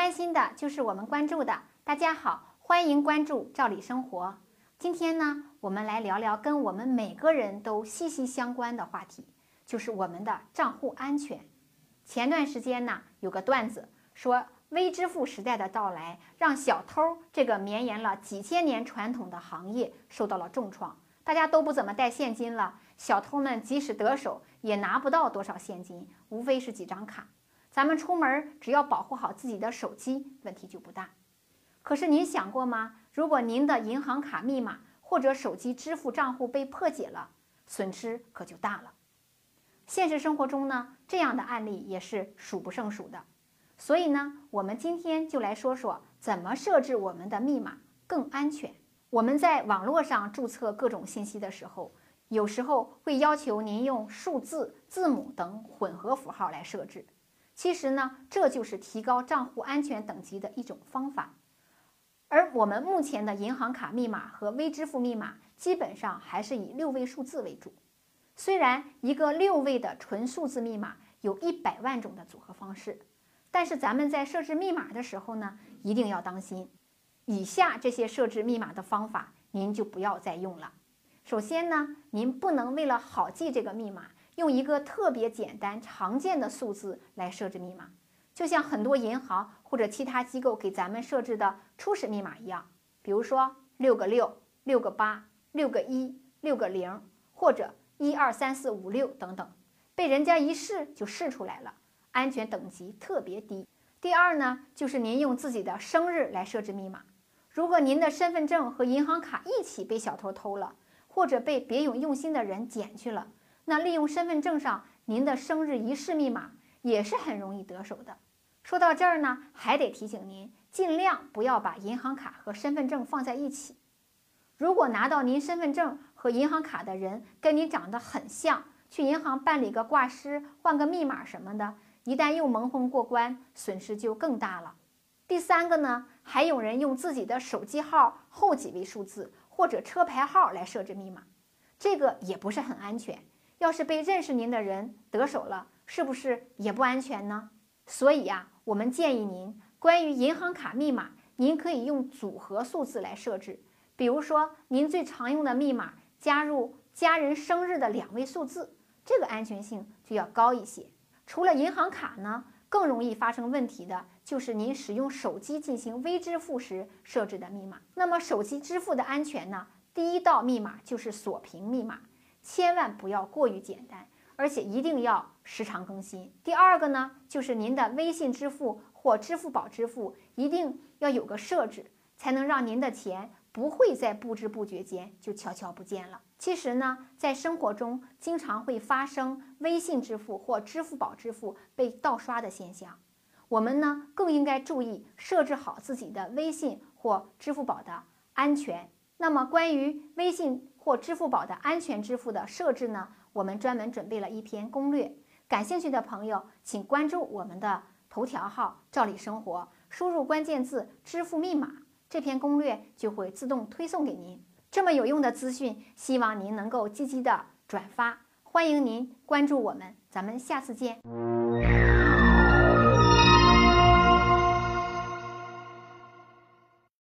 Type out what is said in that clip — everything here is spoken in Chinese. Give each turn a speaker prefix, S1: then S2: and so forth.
S1: 关心的就是我们关注的。大家好，欢迎关注赵理生活。今天呢，我们来聊聊跟我们每个人都息息相关的话题，就是我们的账户安全。前段时间呢，有个段子说，微支付时代的到来，让小偷这个绵延了几千年传统的行业受到了重创。大家都不怎么带现金了，小偷们即使得手，也拿不到多少现金，无非是几张卡。咱们出门只要保护好自己的手机，问题就不大。可是您想过吗？如果您的银行卡密码或者手机支付账户被破解了，损失可就大了。现实生活中呢，这样的案例也是数不胜数的。所以呢，我们今天就来说说怎么设置我们的密码更安全。我们在网络上注册各种信息的时候，有时候会要求您用数字、字母等混合符号来设置。其实呢，这就是提高账户安全等级的一种方法。而我们目前的银行卡密码和微支付密码基本上还是以六位数字为主。虽然一个六位的纯数字密码有一百万种的组合方式，但是咱们在设置密码的时候呢，一定要当心。以下这些设置密码的方法，您就不要再用了。首先呢，您不能为了好记这个密码。用一个特别简单、常见的数字来设置密码，就像很多银行或者其他机构给咱们设置的初始密码一样。比如说六个六、六个八、六个一、六个零，或者一二三四五六等等，被人家一试就试出来了，安全等级特别低。第二呢，就是您用自己的生日来设置密码。如果您的身份证和银行卡一起被小偷偷了，或者被别有用心的人捡去了。那利用身份证上您的生日一式密码也是很容易得手的。说到这儿呢，还得提醒您，尽量不要把银行卡和身份证放在一起。如果拿到您身份证和银行卡的人跟你长得很像，去银行办理个挂失、换个密码什么的，一旦又蒙混过关，损失就更大了。第三个呢，还有人用自己的手机号后几位数字或者车牌号来设置密码，这个也不是很安全。要是被认识您的人得手了，是不是也不安全呢？所以呀，我们建议您，关于银行卡密码，您可以用组合数字来设置。比如说，您最常用的密码加入家人生日的两位数字，这个安全性就要高一些。除了银行卡呢，更容易发生问题的就是您使用手机进行微支付时设置的密码。那么，手机支付的安全呢？第一道密码就是锁屏密码。千万不要过于简单，而且一定要时常更新。第二个呢，就是您的微信支付或支付宝支付一定要有个设置，才能让您的钱不会在不知不觉间就悄悄不见了。其实呢，在生活中经常会发生微信支付或支付宝支付被盗刷的现象，我们呢更应该注意设置好自己的微信或支付宝的安全。那么关于微信。或支付宝的安全支付的设置呢？我们专门准备了一篇攻略，感兴趣的朋友请关注我们的头条号“照理生活”，输入关键字“支付密码”，这篇攻略就会自动推送给您。这么有用的资讯，希望您能够积极的转发，欢迎您关注我们，咱们下次见。